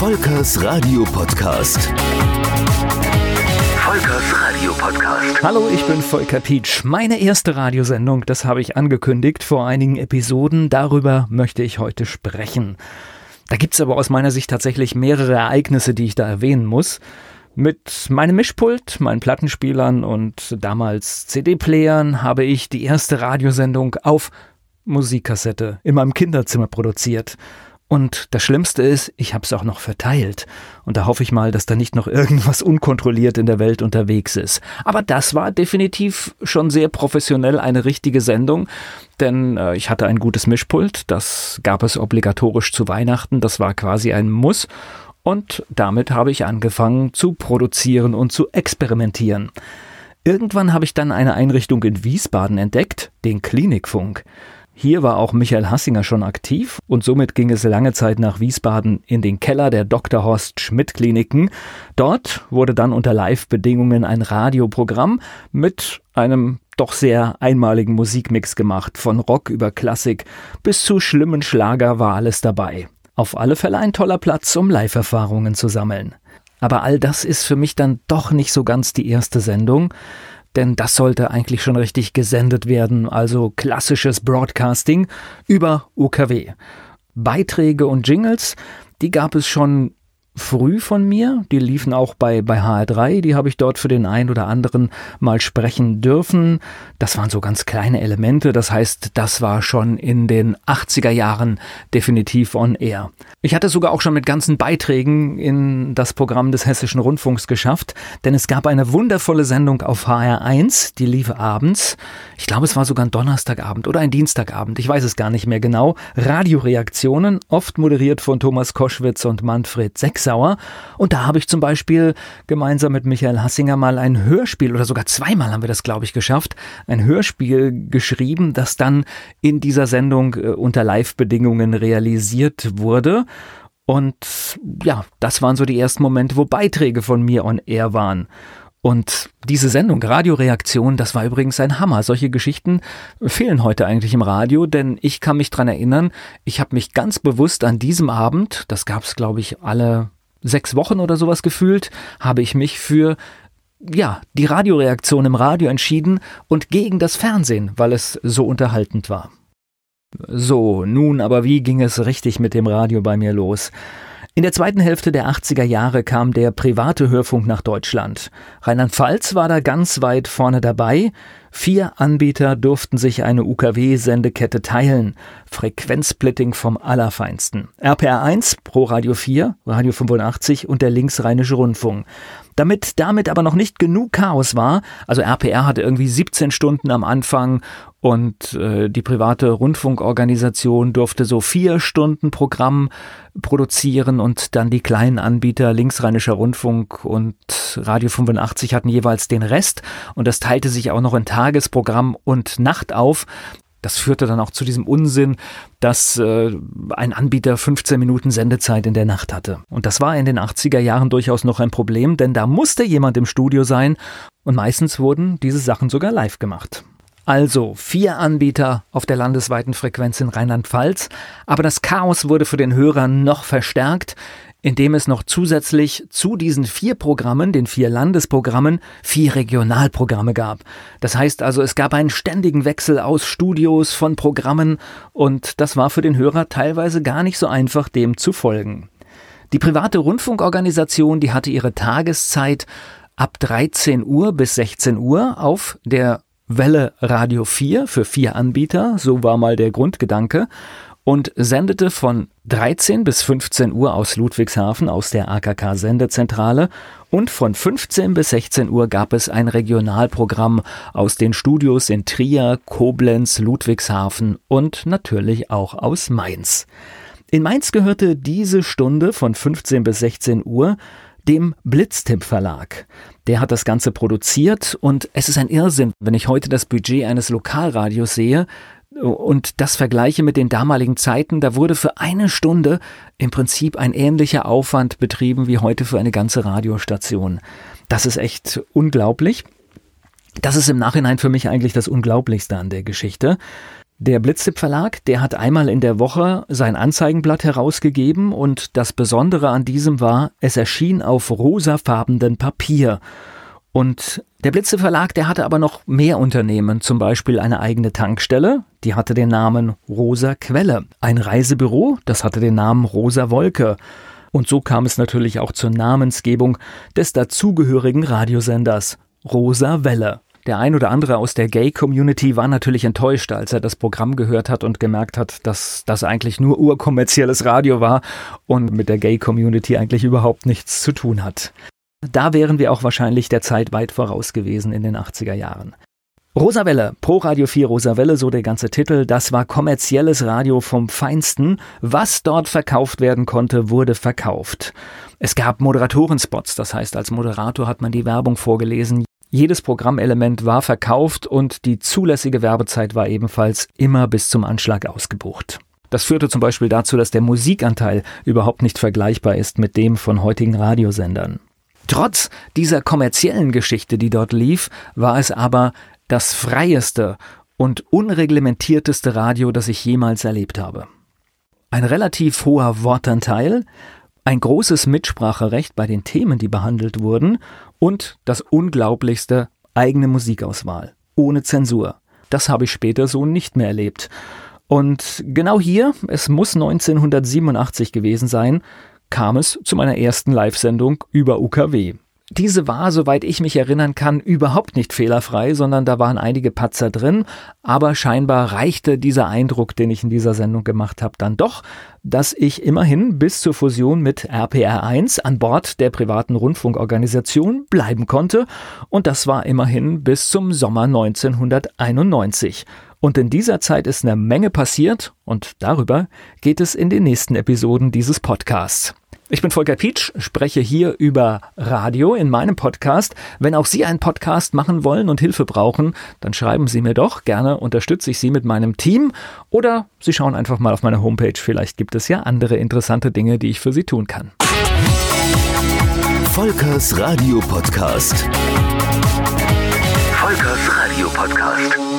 Volkers Radio Podcast. Volkers Radio Podcast. Hallo, ich bin Volker Pietsch. Meine erste Radiosendung, das habe ich angekündigt vor einigen Episoden. Darüber möchte ich heute sprechen. Da gibt es aber aus meiner Sicht tatsächlich mehrere Ereignisse, die ich da erwähnen muss. Mit meinem Mischpult, meinen Plattenspielern und damals CD-Playern habe ich die erste Radiosendung auf Musikkassette in meinem Kinderzimmer produziert. Und das Schlimmste ist, ich habe es auch noch verteilt. Und da hoffe ich mal, dass da nicht noch irgendwas unkontrolliert in der Welt unterwegs ist. Aber das war definitiv schon sehr professionell eine richtige Sendung, denn äh, ich hatte ein gutes Mischpult, das gab es obligatorisch zu Weihnachten, das war quasi ein Muss. Und damit habe ich angefangen zu produzieren und zu experimentieren. Irgendwann habe ich dann eine Einrichtung in Wiesbaden entdeckt, den Klinikfunk. Hier war auch Michael Hassinger schon aktiv und somit ging es lange Zeit nach Wiesbaden in den Keller der Dr. Horst Schmidt Kliniken. Dort wurde dann unter Live-Bedingungen ein Radioprogramm mit einem doch sehr einmaligen Musikmix gemacht. Von Rock über Klassik bis zu schlimmen Schlager war alles dabei. Auf alle Fälle ein toller Platz, um Live-Erfahrungen zu sammeln. Aber all das ist für mich dann doch nicht so ganz die erste Sendung denn das sollte eigentlich schon richtig gesendet werden, also klassisches Broadcasting über UKW. Beiträge und Jingles, die gab es schon früh von mir. Die liefen auch bei, bei HR3. Die habe ich dort für den einen oder anderen mal sprechen dürfen. Das waren so ganz kleine Elemente. Das heißt, das war schon in den 80er Jahren definitiv on air. Ich hatte sogar auch schon mit ganzen Beiträgen in das Programm des Hessischen Rundfunks geschafft, denn es gab eine wundervolle Sendung auf HR1, die lief abends. Ich glaube, es war sogar ein Donnerstagabend oder ein Dienstagabend. Ich weiß es gar nicht mehr genau. Radioreaktionen, oft moderiert von Thomas Koschwitz und Manfred Sechs Sauer. Und da habe ich zum Beispiel gemeinsam mit Michael Hassinger mal ein Hörspiel oder sogar zweimal haben wir das, glaube ich, geschafft, ein Hörspiel geschrieben, das dann in dieser Sendung äh, unter Live-Bedingungen realisiert wurde. Und ja, das waren so die ersten Momente, wo Beiträge von mir on air waren. Und diese Sendung, Radioreaktion, das war übrigens ein Hammer. Solche Geschichten fehlen heute eigentlich im Radio, denn ich kann mich dran erinnern, ich habe mich ganz bewusst an diesem Abend, das gab es, glaube ich, alle sechs Wochen oder sowas gefühlt, habe ich mich für ja, die Radioreaktion im Radio entschieden und gegen das Fernsehen, weil es so unterhaltend war. So, nun aber wie ging es richtig mit dem Radio bei mir los? In der zweiten Hälfte der 80er Jahre kam der private Hörfunk nach Deutschland. Rheinland-Pfalz war da ganz weit vorne dabei. Vier Anbieter durften sich eine UKW-Sendekette teilen. Frequenzsplitting vom Allerfeinsten. RPR 1, Pro Radio 4, Radio 85 und der Linksrheinische Rundfunk. Damit damit aber noch nicht genug Chaos war, also RPR hatte irgendwie 17 Stunden am Anfang und äh, die private Rundfunkorganisation durfte so vier Stunden Programm produzieren und dann die kleinen Anbieter Linksrheinischer Rundfunk und Radio 85 hatten jeweils den Rest und das teilte sich auch noch in Tagesprogramm und Nacht auf. Das führte dann auch zu diesem Unsinn, dass äh, ein Anbieter 15 Minuten Sendezeit in der Nacht hatte. Und das war in den 80er Jahren durchaus noch ein Problem, denn da musste jemand im Studio sein und meistens wurden diese Sachen sogar live gemacht. Also vier Anbieter auf der landesweiten Frequenz in Rheinland-Pfalz, aber das Chaos wurde für den Hörer noch verstärkt, indem es noch zusätzlich zu diesen vier Programmen, den vier Landesprogrammen, vier Regionalprogramme gab. Das heißt also, es gab einen ständigen Wechsel aus Studios von Programmen und das war für den Hörer teilweise gar nicht so einfach, dem zu folgen. Die private Rundfunkorganisation, die hatte ihre Tageszeit ab 13 Uhr bis 16 Uhr auf der Welle Radio 4 für vier Anbieter, so war mal der Grundgedanke und sendete von 13 bis 15 Uhr aus Ludwigshafen aus der AKK Sendezentrale und von 15 bis 16 Uhr gab es ein Regionalprogramm aus den Studios in Trier, Koblenz, Ludwigshafen und natürlich auch aus Mainz. In Mainz gehörte diese Stunde von 15 bis 16 Uhr dem Blitztipp Verlag. Der hat das Ganze produziert und es ist ein Irrsinn, wenn ich heute das Budget eines Lokalradios sehe, und das vergleiche mit den damaligen Zeiten, da wurde für eine Stunde im Prinzip ein ähnlicher Aufwand betrieben wie heute für eine ganze Radiostation. Das ist echt unglaublich. Das ist im Nachhinein für mich eigentlich das Unglaublichste an der Geschichte. Der Blitztipp Verlag, der hat einmal in der Woche sein Anzeigenblatt herausgegeben und das Besondere an diesem war, es erschien auf rosafarbenen Papier. Und der Blitze Verlag, der hatte aber noch mehr Unternehmen, zum Beispiel eine eigene Tankstelle, die hatte den Namen Rosa Quelle, ein Reisebüro, das hatte den Namen Rosa Wolke. Und so kam es natürlich auch zur Namensgebung des dazugehörigen Radiosenders Rosa Welle. Der ein oder andere aus der Gay-Community war natürlich enttäuscht, als er das Programm gehört hat und gemerkt hat, dass das eigentlich nur urkommerzielles Radio war und mit der Gay-Community eigentlich überhaupt nichts zu tun hat. Da wären wir auch wahrscheinlich der Zeit weit voraus gewesen in den 80er Jahren. Rosawelle, Pro Radio 4 Rosawelle, so der ganze Titel, das war kommerzielles Radio vom Feinsten. Was dort verkauft werden konnte, wurde verkauft. Es gab Moderatorenspots, das heißt, als Moderator hat man die Werbung vorgelesen. Jedes Programmelement war verkauft und die zulässige Werbezeit war ebenfalls immer bis zum Anschlag ausgebucht. Das führte zum Beispiel dazu, dass der Musikanteil überhaupt nicht vergleichbar ist mit dem von heutigen Radiosendern. Trotz dieser kommerziellen Geschichte, die dort lief, war es aber das freieste und unreglementierteste Radio, das ich jemals erlebt habe. Ein relativ hoher Wortanteil, ein großes Mitspracherecht bei den Themen, die behandelt wurden und das unglaublichste eigene Musikauswahl, ohne Zensur. Das habe ich später so nicht mehr erlebt. Und genau hier, es muss 1987 gewesen sein, kam es zu meiner ersten Live-Sendung über UKW. Diese war, soweit ich mich erinnern kann, überhaupt nicht fehlerfrei, sondern da waren einige Patzer drin, aber scheinbar reichte dieser Eindruck, den ich in dieser Sendung gemacht habe, dann doch, dass ich immerhin bis zur Fusion mit RPR1 an Bord der privaten Rundfunkorganisation bleiben konnte, und das war immerhin bis zum Sommer 1991. Und in dieser Zeit ist eine Menge passiert und darüber geht es in den nächsten Episoden dieses Podcasts. Ich bin Volker Pietsch, spreche hier über Radio in meinem Podcast. Wenn auch Sie einen Podcast machen wollen und Hilfe brauchen, dann schreiben Sie mir doch. Gerne unterstütze ich Sie mit meinem Team oder Sie schauen einfach mal auf meine Homepage. Vielleicht gibt es ja andere interessante Dinge, die ich für Sie tun kann. Volkers Radio Podcast. Volkers Radio Podcast.